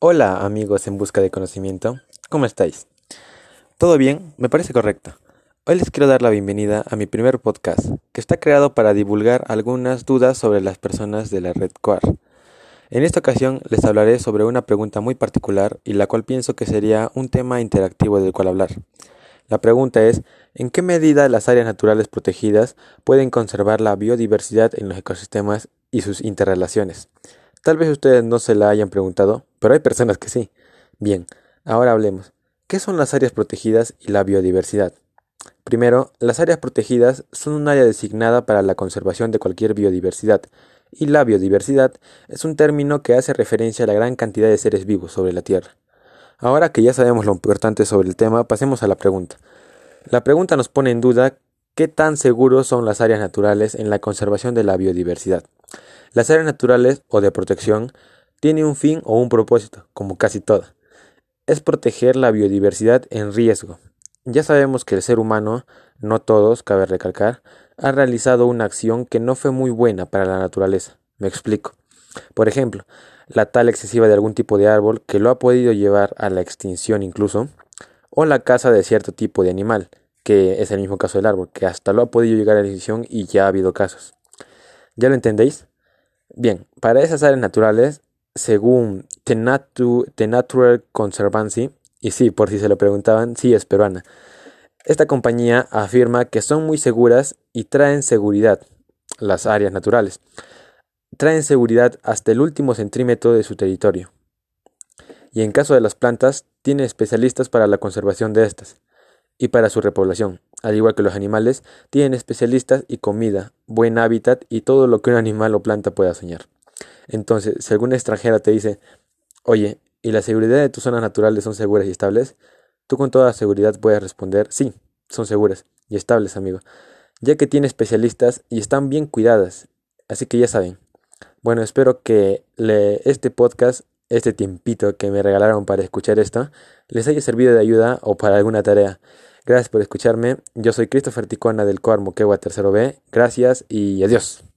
Hola amigos en busca de conocimiento, ¿cómo estáis? ¿Todo bien? Me parece correcto. Hoy les quiero dar la bienvenida a mi primer podcast, que está creado para divulgar algunas dudas sobre las personas de la red Quar. En esta ocasión les hablaré sobre una pregunta muy particular y la cual pienso que sería un tema interactivo del cual hablar. La pregunta es, ¿en qué medida las áreas naturales protegidas pueden conservar la biodiversidad en los ecosistemas y sus interrelaciones? Tal vez ustedes no se la hayan preguntado, pero hay personas que sí. Bien, ahora hablemos. ¿Qué son las áreas protegidas y la biodiversidad? Primero, las áreas protegidas son un área designada para la conservación de cualquier biodiversidad, y la biodiversidad es un término que hace referencia a la gran cantidad de seres vivos sobre la Tierra. Ahora que ya sabemos lo importante sobre el tema, pasemos a la pregunta. La pregunta nos pone en duda qué tan seguros son las áreas naturales en la conservación de la biodiversidad. Las áreas naturales o de protección tienen un fin o un propósito, como casi toda. Es proteger la biodiversidad en riesgo. Ya sabemos que el ser humano, no todos, cabe recalcar, ha realizado una acción que no fue muy buena para la naturaleza. Me explico. Por ejemplo, la tala excesiva de algún tipo de árbol que lo ha podido llevar a la extinción incluso, o la caza de cierto tipo de animal, que es el mismo caso del árbol, que hasta lo ha podido llegar a la extinción y ya ha habido casos. ¿Ya lo entendéis? Bien, para esas áreas naturales, según The, Natural Conservancy, y sí, por si se lo preguntaban, sí es peruana, esta compañía afirma que son muy seguras y traen seguridad, las áreas naturales. Traen seguridad hasta el último centímetro de su territorio. Y en caso de las plantas, tiene especialistas para la conservación de estas y para su repoblación. Al igual que los animales, tienen especialistas y comida, buen hábitat y todo lo que un animal o planta pueda soñar. Entonces, si alguna extranjera te dice, oye, ¿y la seguridad de tus zonas naturales son seguras y estables? Tú con toda seguridad puedes responder, sí, son seguras y estables, amigo, ya que tiene especialistas y están bien cuidadas. Así que ya saben. Bueno, espero que este podcast, este tiempito que me regalaron para escuchar esto, les haya servido de ayuda o para alguna tarea. Gracias por escucharme. Yo soy Christopher Ticona del Coar Moquegua Tercero B. Gracias y adiós.